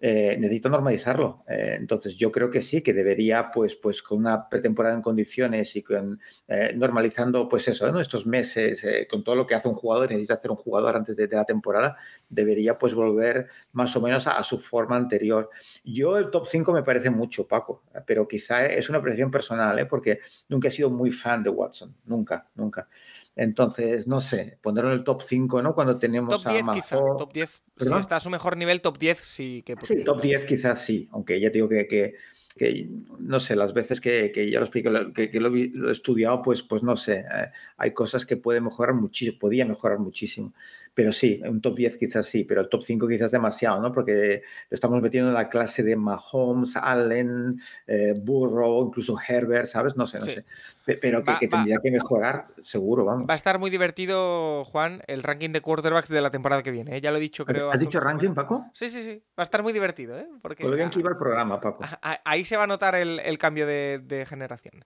Eh, necesito normalizarlo. Eh, entonces, yo creo que sí, que debería, pues, pues con una pretemporada en condiciones y con eh, normalizando, pues eso, ¿no? estos meses, eh, con todo lo que hace un jugador, necesita hacer un jugador antes de, la temporada, debería, pues, volver más o menos a, a, su forma anterior. Yo, el top 5 me parece mucho, Paco, pero quizá es una apreciación personal, porque nunca he sido muy fan de Watson, nunca, nunca. Entonces, no sé, ponerlo en el top 5, ¿no? Cuando tenemos top 10 a quizá, top 10. ¿Perdón? Si está a su mejor nivel, top 10 sí que... Sí, top 10 quizás sí, aunque ya te digo que, que, que no sé, las veces que, que ya lo explico, que, que lo, lo, he estudiado, pues, pues no sé, eh, hay cosas que pueden mejorar muchísimo, podía mejorar muchísimo. Pero sí, un top 10 quizás sí, pero el top 5 quizás demasiado, ¿no? Porque lo estamos metiendo en la clase de Mahomes, Allen, eh, Burrow, incluso Herbert, ¿sabes? No sé, no sí. sé. Pero que, va, que tendría va, que mejorar, seguro, vamos. Va a estar muy divertido, Juan, el ranking de quarterbacks de la temporada que viene. ¿eh? Ya lo he dicho, creo. ¿Has dicho ranking, Paco? Sí, sí, sí. Va a estar muy divertido, ¿eh? Porque, bien que iba el programa, Paco. Ahí se va a notar el, el cambio de, de generación.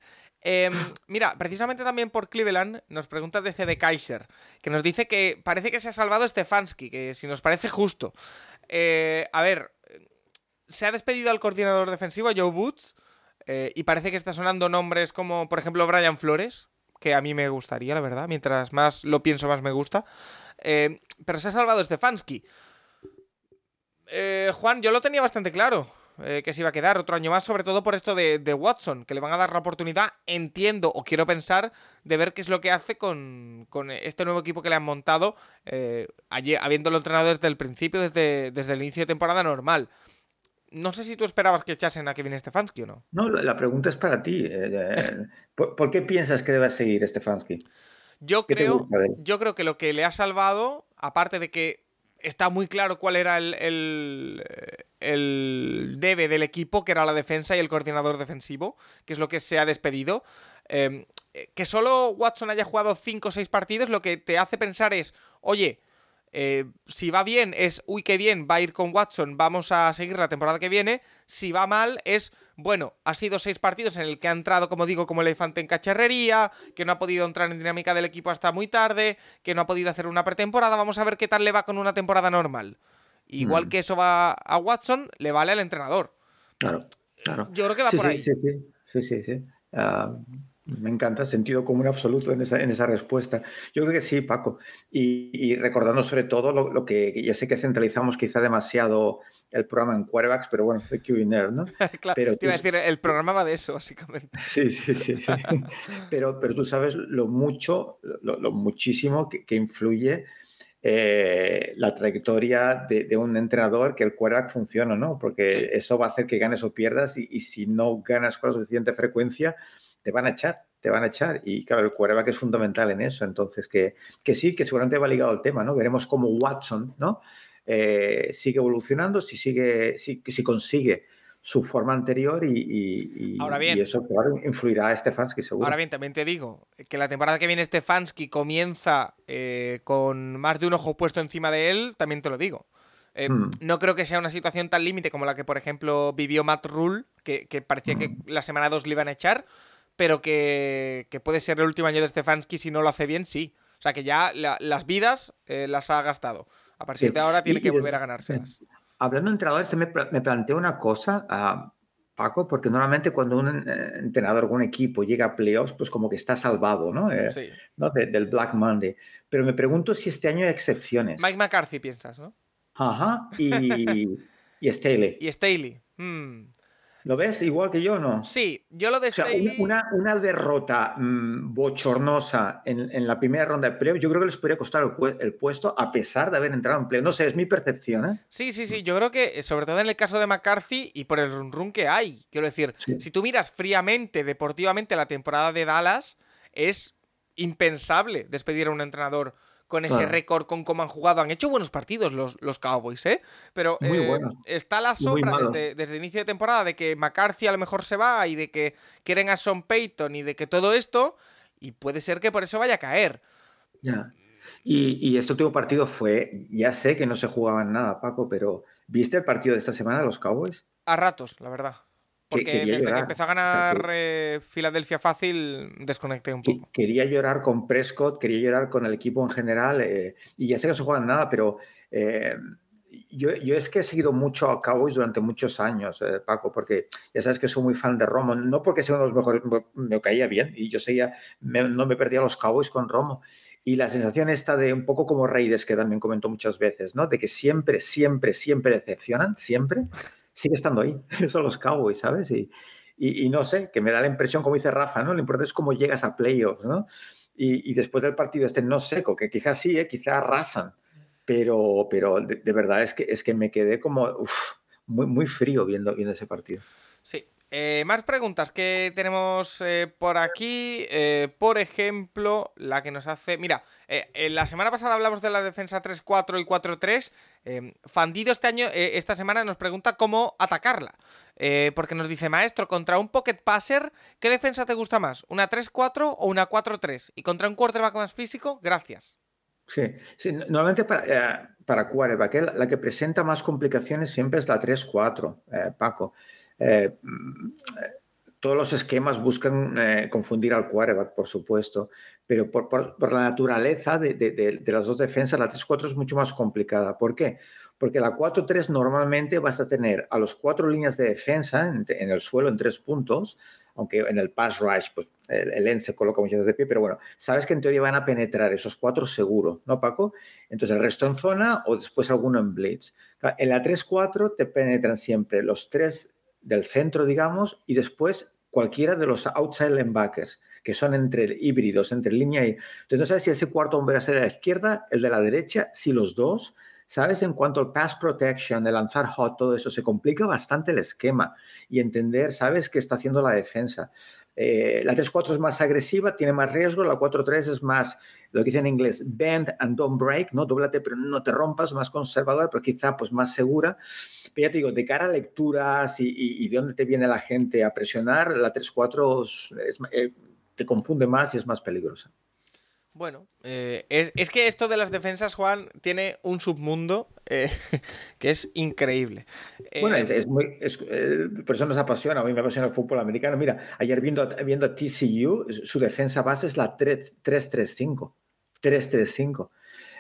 Eh, mira, precisamente también por Cleveland nos pregunta de CD Kaiser, que nos dice que parece que se ha salvado Stefanski, que si nos parece justo. Eh, a ver, se ha despedido al coordinador defensivo, Joe Boots, eh, y parece que está sonando nombres como, por ejemplo, Brian Flores, que a mí me gustaría, la verdad, mientras más lo pienso, más me gusta. Eh, pero se ha salvado Stefanski. Juan, yo lo tenía bastante claro eh, que se iba a quedar otro año más, sobre todo por esto de, de, Watson, que le van a dar la oportunidad, entiendo o quiero pensar, de ver qué es lo que hace con, con este nuevo equipo que le han montado, eh, allí, habiéndolo entrenado desde el principio, desde, desde el inicio de temporada normal. No sé si tú esperabas que echasen a Kevin Stefanski o no. No, la pregunta es para ti. Eh, ¿Por, ¿Por, qué piensas que debe seguir Stefanski? Yo creo, yo creo que lo que le ha salvado, aparte de que está muy claro cuál era el, el, el, debe del equipo, que era la defensa y el coordinador defensivo, que es lo que se ha despedido. Eh, que solo Watson haya jugado 5 o 6 partidos, lo que te hace pensar es, oye, eh, si va bien es, uy, qué bien, va a ir con Watson, vamos a seguir la temporada que viene. Si va mal es, bueno, ha sido seis partidos en el que ha entrado, como digo, como elefante en cacharrería, que no ha podido entrar en dinámica del equipo hasta muy tarde, que no ha podido hacer una pretemporada. Vamos a ver qué tal le va con una temporada normal. Igual mm. que eso va a Watson, le vale al entrenador. Claro, claro. Yo creo que va por ahí. Sí, sí, sí, sí. Ah, me encanta, sentido común absoluto en esa, en esa respuesta. Yo creo que sí, Paco. Y, recordando sobre todo lo, que ya sé que centralizamos quizá demasiado el programa en quarterbacks, pero bueno, fue QNR, ¿no? [LAUGHS] claro, pero te iba a decir, el programa va de eso, básicamente. Sí, sí, sí. [LAUGHS] pero, pero tú sabes lo mucho, lo, muchísimo que, influye eh, la trayectoria de, un entrenador que el quarterback funciona, ¿no? Porque eso va a hacer que ganes o pierdas y, y si no ganas con la suficiente frecuencia, te van a echar, te van a echar. Y claro, el quarterback es fundamental en eso. Entonces, que, que sí, que seguramente va ligado al tema, ¿no? Veremos cómo Watson, ¿no? Eh, sigue evolucionando, si, sigue, si, si consigue su forma anterior y, ahora bien, y eso claro, influirá a Stefanski seguro. Ahora bien, también te digo que la temporada que viene Stefanski comienza eh, con más de un ojo puesto encima de él, también te lo digo. Eh, hmm. No creo que sea una situación tan límite como la que, por ejemplo, vivió Matt Rule, que, parecía que hmm. la semana 2 le iban a echar pero que, puede ser el último año de Stefanski si no lo hace bien, sí. O sea que ya las vidas eh, las ha gastado. A partir de ahora tiene que volver a ganárselas. Hablando de entrenadores, me, me planteo una cosa, uh, Paco, porque normalmente cuando un eh, entrenador, algún equipo llega a playoffs, pues como que está salvado, ¿no? Eh, sí. ¿no? del Black Monday. Pero me pregunto si este año hay excepciones. Mike McCarthy, piensas, ¿no? Ajá. Y, y Staley. [LAUGHS] Y Staley. Hmm. ¿Lo ves igual que yo no? Sí, yo lo de una, una, derrota mm, bochornosa en, la primera ronda de playoff, yo creo que les podría costar el, puesto a pesar de haber entrado en playoff. No sé, es mi percepción. ¿eh? Sí, sí, sí. Yo creo que, sobre todo en el caso de McCarthy y por el run run que hay. Quiero decir, si tú miras fríamente, deportivamente, la temporada de Dallas, es impensable despedir a un entrenador con ese récord, con cómo han jugado. Han hecho buenos partidos los, los Cowboys, ¿eh? Pero eh, está la sombra desde, desde, inicio de temporada de que McCarthy a lo mejor se va y de que quieren a Sean Payton y de que todo esto, y puede ser que por eso vaya a caer. Ya. Y, y este último partido fue, ya sé que no se jugaban nada, Paco, pero ¿viste el partido de esta semana de los Cowboys? A ratos, la verdad. Porque desde que empezó a ganar eh, Filadelfia fácil, desconecté un poco. Quería llorar con Prescott, quería llorar con el equipo en general, eh, y ya sé que no se juegan nada, pero eh, yo, yo, es que he seguido mucho a Cowboys durante muchos años, Paco, porque ya sabes que soy muy fan de Romo, no porque sea uno de los mejores, me caía bien, y yo seguía, no me perdía los Cowboys con Romo. Y la sensación esta de un poco como Raiders, que también comentó muchas veces, ¿no? De que siempre, siempre, siempre decepcionan, siempre sigue estando ahí. [LAUGHS] Son los Cowboys, ¿sabes? Y, y, no sé, que me da la impresión, como dice Rafa, ¿no? Lo importante es cómo llegas a playoffs, ¿no? Y, y después del partido este no seco, que quizás sí, ¿eh? quizás arrasan, pero, pero de, verdad es que, es que me quedé como muy, muy frío viendo, viendo ese partido. Sí, eh, más preguntas que tenemos eh, por aquí. Eh, por ejemplo, la que nos hace. Mira, la semana pasada hablamos de la defensa 3-4 y 4-3. Fandido este año, esta semana nos pregunta cómo atacarla. porque nos dice, maestro, contra un pocket passer, ¿qué defensa te gusta más? ¿Una 3-4 o una 4-3? Y contra un quarterback más físico, gracias. Sí, sí normalmente para, para quarterback, la que presenta más complicaciones siempre es la 3-4, Paco. Eh, todos los esquemas buscan eh, confundir al quarterback, por supuesto, pero por, la naturaleza de, las dos defensas, la 3-4 es mucho más complicada. ¿Por qué? Porque la 4-3 normalmente vas a tener a los cuatro líneas de defensa en, el suelo en tres puntos, aunque en el pass rush pues, el, end se coloca muchas veces de pie, pero bueno, sabes que en teoría van a penetrar esos cuatro seguro, ¿no, Paco? Entonces el resto en zona o después alguno en blitz. En la 3-4 te penetran siempre los tres del centro, digamos, y después cualquiera de los outside linebackers, que son entre híbridos, entre línea y... Entonces no sabes si ese cuarto hombre va a ser a la izquierda, el de la derecha, si los dos, ¿sabes? En cuanto al pass protection, de lanzar hot, todo eso, se complica bastante el esquema y entender, ¿sabes?, qué está haciendo la defensa. Eh, la 3-4 es más agresiva, tiene más riesgo, la 4-3 es más, lo que dice en inglés, bend and don't break, ¿no? Doblate pero no te rompas, más conservadora, pero quizá pues más segura. Pero ya te digo, de cara a lecturas y, de dónde te viene la gente a presionar, la 3-4 eh, te confunde más y es más peligrosa. Bueno, eh, es, que esto de las defensas, Juan, tiene un submundo eh, [LAUGHS] que es increíble. Bueno, es, muy. por eso nos apasiona. A mí me apasiona el fútbol americano. Mira, ayer viendo, viendo a TCU, su defensa base es la 3-3-5. 3-3-5.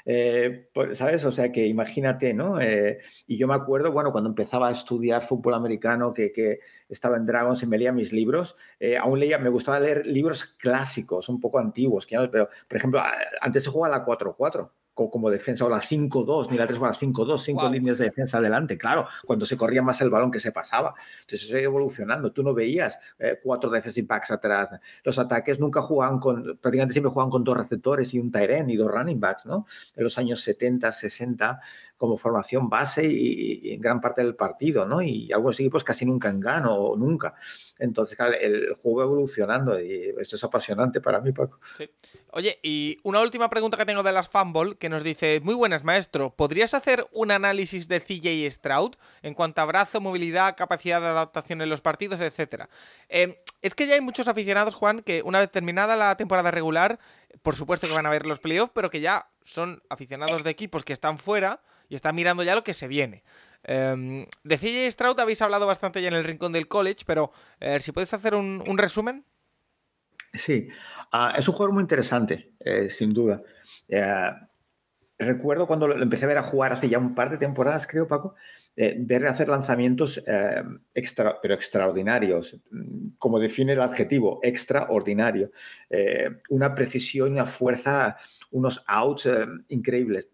Eh, ¿Sabes? O sea que imagínate, ¿no? Eh, y yo me acuerdo, bueno, cuando empezaba a estudiar fútbol americano, que, que estaba en Dragons y me leía mis libros, eh, aún leía, me gustaba leer libros clásicos, un poco antiguos, pero, por ejemplo, antes se jugaba la 4-4 como defensa, o la 5-2, ni la 3 o la 5-2, cinco líneas de defensa adelante, claro, cuando se corría más el balón que se pasaba. Entonces eso iba evolucionando. Tú no veías eh, cuatro defensive backs atrás. Los ataques nunca jugaban con, prácticamente siempre jugaban con dos receptores y un tight y dos running backs, ¿no? En los años 70, 60, como formación base y, en gran parte del partido, ¿no? Y algunos equipos casi nunca en gano o nunca. Entonces, el juego evolucionando y esto es apasionante para mí, Paco. Oye, y una última pregunta que tengo de las Fanball que nos dice, muy buenas, maestro, ¿podrías hacer un análisis de CJ Stroud en cuanto a brazo, movilidad, capacidad de adaptación en los partidos, etcétera? Em, es que ya hay muchos aficionados, Juan, que una vez terminada la temporada regular, por supuesto que van a ver los playoffs, pero que ya son aficionados de equipos que están fuera y está mirando ya lo que se viene. Eh, de CJ Stroud habéis hablado bastante ya en el rincón del college, pero eh, si puedes hacer un, resumen. Sí, ah, es un jugador muy interesante, eh, sin duda. Eh, recuerdo cuando lo empecé a ver a jugar hace ya un par de temporadas, creo, Paco, verle hacer lanzamientos extra, pero extraordinarios. Como define el adjetivo, extraordinario. una precisión, una fuerza, unos outs increíbles.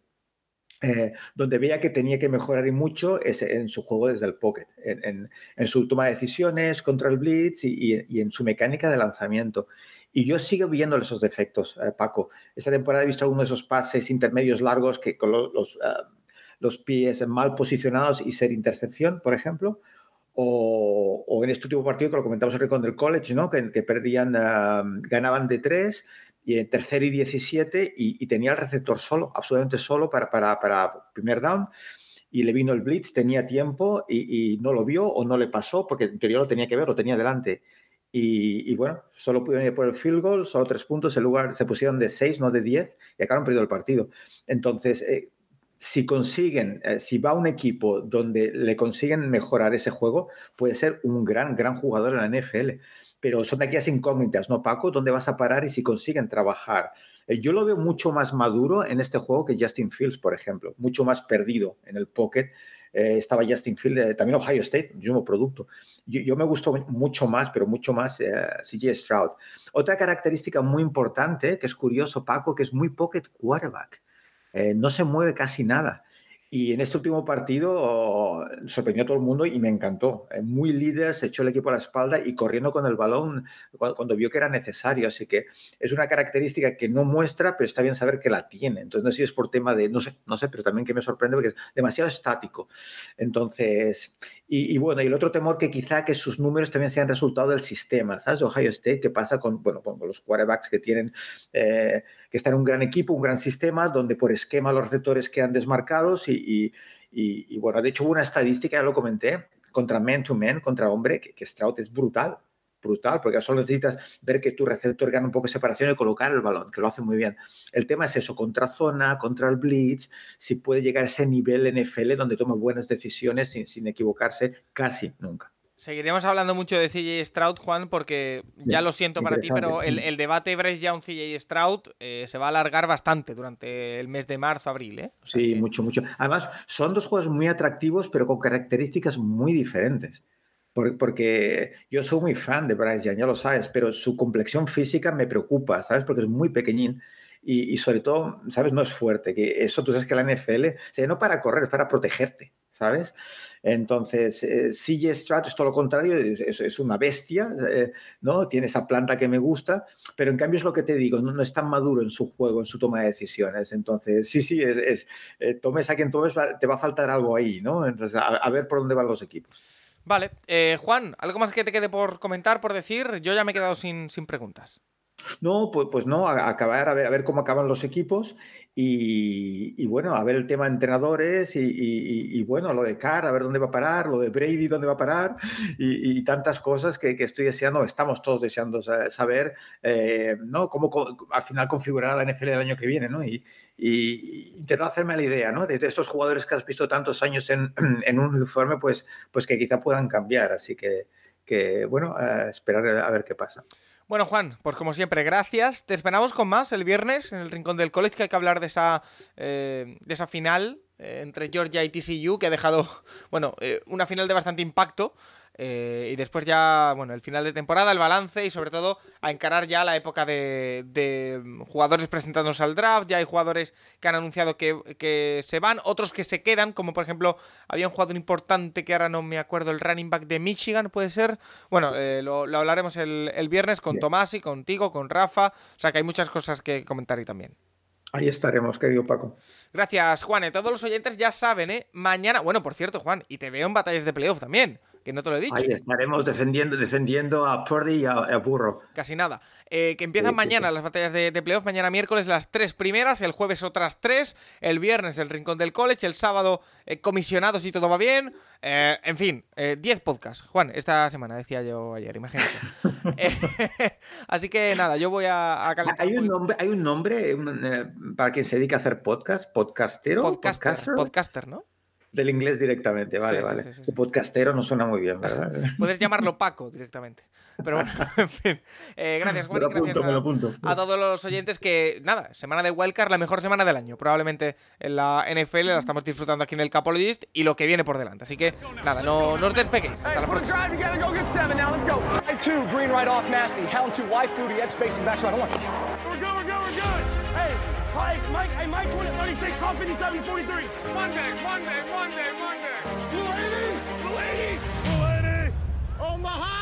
Eh, donde veía que tenía que mejorar y mucho es en su juego desde el pocket, en, su toma de decisiones contra el blitz y, en su mecánica de lanzamiento. Y yo sigo viendo esos defectos, eh, Paco. Esta temporada he visto algunos de esos pases intermedios largos que con los, eh, los, pies mal posicionados y ser intercepción, por ejemplo. O, en este último partido que lo comentamos en el College, ¿no? que, que perdían, ganaban de tres, y en tercero y 17 y, tenía el receptor solo, absolutamente solo para, para, primer down. Y le vino el blitz, tenía tiempo y, no lo vio o no le pasó porque en teoría lo tenía que ver, lo tenía delante. Y, bueno, solo pudieron ir por el field goal, solo tres puntos, en lugar se pusieron de seis, no de diez, y acabaron perdiendo el partido. Entonces, eh, si consiguen, eh, si va un equipo donde le consiguen mejorar ese juego, puede ser un gran, gran jugador en la NFL pero son aquellas incógnitas, ¿no, Paco? ¿Dónde vas a parar y si consiguen trabajar? Eh, yo lo veo mucho más maduro en este juego que Justin Fields, por ejemplo, mucho más perdido en el pocket. Eh, estaba Justin Fields, eh, también Ohio State, mismo producto. Yo, me gustó mucho más, pero mucho más CJ Stroud. Otra característica muy importante, que es curioso, Paco, que es muy pocket quarterback. no se mueve casi nada. Y en este último partido sorprendió a todo el mundo y me encantó. Muy líder, se echó el equipo a la espalda y corriendo con el balón cuando, vio que era necesario. Así que es una característica que no muestra, pero está bien saber que la tiene. Entonces, no sé si es por tema de, no sé, no sé, pero también que me sorprende porque es demasiado estático. Entonces, y, bueno, y el otro temor que quizá que sus números también sean resultado del sistema, ¿sabes? Ohio State, ¿qué pasa con, bueno, con los quarterbacks que tienen, eh, que están en un gran equipo, un gran sistema, donde por esquema los receptores quedan desmarcados y, bueno, de hecho hubo una estadística, ya lo comenté, contra man to man, contra hombre, que, que es brutal, brutal, porque solo necesitas ver que tu receptor gana un poco de separación y colocar el balón, que lo hace muy bien. El tema es eso, contra zona, contra el blitz, si puede llegar a ese nivel NFL donde toma buenas decisiones sin, sin equivocarse casi nunca. Seguiremos hablando mucho de CJ Stroud, Juan, porque ya lo siento para ti, pero el, el debate Bryce Young CJ Stroud eh, se va a alargar bastante durante el mes de marzo, abril, ¿eh? sí, mucho, mucho. Además, son dos juegos muy atractivos, pero con características muy diferentes porque yo soy muy fan de Bryce Young, ya lo sabes, pero su complexión física me preocupa, ¿sabes? Porque es muy pequeñín y, sobre todo, ¿sabes? No es fuerte, que eso tú sabes que la NFL, o sea, no para correr, es para protegerte, ¿sabes? Entonces, eh, CJ Stroud es todo lo contrario, es, una bestia, eh, ¿no? Tiene esa planta que me gusta, pero en cambio es lo que te digo, no, es tan maduro en su juego, en su toma de decisiones. Entonces, sí, sí, es, eh, tomes a quien tomes, te va a faltar algo ahí, ¿no? Entonces, a ver por dónde van los equipos. Vale, eh, Juan, ¿algo más que te quede por comentar, por decir? Yo ya me he quedado sin, sin preguntas. No, pues, pues no, a, acabar a ver, a ver cómo acaban los equipos Y, bueno, a ver el tema de entrenadores y, bueno, lo de Carr, a ver dónde va a parar, lo de Brady, dónde va a parar y, tantas cosas que, estoy deseando, estamos todos deseando saber, eh, ¿no? Cómo, al final configurar la NFL el año que viene, ¿no? Y, intentar hacerme la idea, ¿no? De, estos jugadores que has visto tantos años [CLEARS THROAT] en, un uniforme, pues, pues que quizá puedan cambiar. Así que, que bueno, esperar a ver qué pasa. Bueno, Juan, pues como siempre, gracias. Te esperamos con más el viernes en el Rincón del College, que hay que hablar de esa, eh, de esa final eh, entre Georgia y TCU, que ha dejado, [LAUGHS] bueno, eh, una final de bastante impacto. Eh, y después ya, bueno, el final de temporada, el balance y sobre todo a encarar ya la época de, jugadores presentándose al draft. Ya hay jugadores que han anunciado que, se van, otros que se quedan, como por ejemplo había un jugador importante que ahora no me acuerdo, el running back de Michigan, puede ser. Bueno, eh, lo, hablaremos el, viernes con Tomás y contigo, con Rafa. O sea que hay muchas cosas que comentar ahí también. Ahí estaremos, querido Paco. Gracias, Juan. Y todos los oyentes ya saben, ¿eh? Mañana, bueno, por cierto, Juan, y te veo en batallas de playoff también que no te lo he dicho. Ahí estaremos defendiendo, defendiendo a Purdy y a, Burro. Casi nada. Eh, que empiezan mañana las batallas de, playoff, mañana miércoles las tres primeras, el jueves otras tres, el viernes el Rincón del College, el sábado eh, comisionados si todo va bien. Eh, en fin, 10 podcasts. Juan, esta semana decía yo ayer, imagínate. [LAUGHS] [LAUGHS] así que nada, yo voy a, a ¿Hay un, nombre, ¿Hay un nombre para quien se dedica a hacer podcast? ¿Podcastero? Podcaster, podcaster ¿no? Del inglés directamente, vale, vale. podcastero no suena muy bien, ¿verdad? [LAUGHS] Puedes llamarlo Paco directamente. Pero bueno, [LAUGHS] en fin. Eh, gracias, Juan. gracias a, todos los oyentes que, nada, semana de Wildcard, la mejor semana del año. Probablemente en la NFL la estamos disfrutando aquí en el Capologist y lo que viene por delante. Así que, nada, no, no os despeguéis. Hasta la próxima. Hi, Mike, hey, Mike, 20, 36, Tom 57, 43. One day, one day, one day, one Omaha!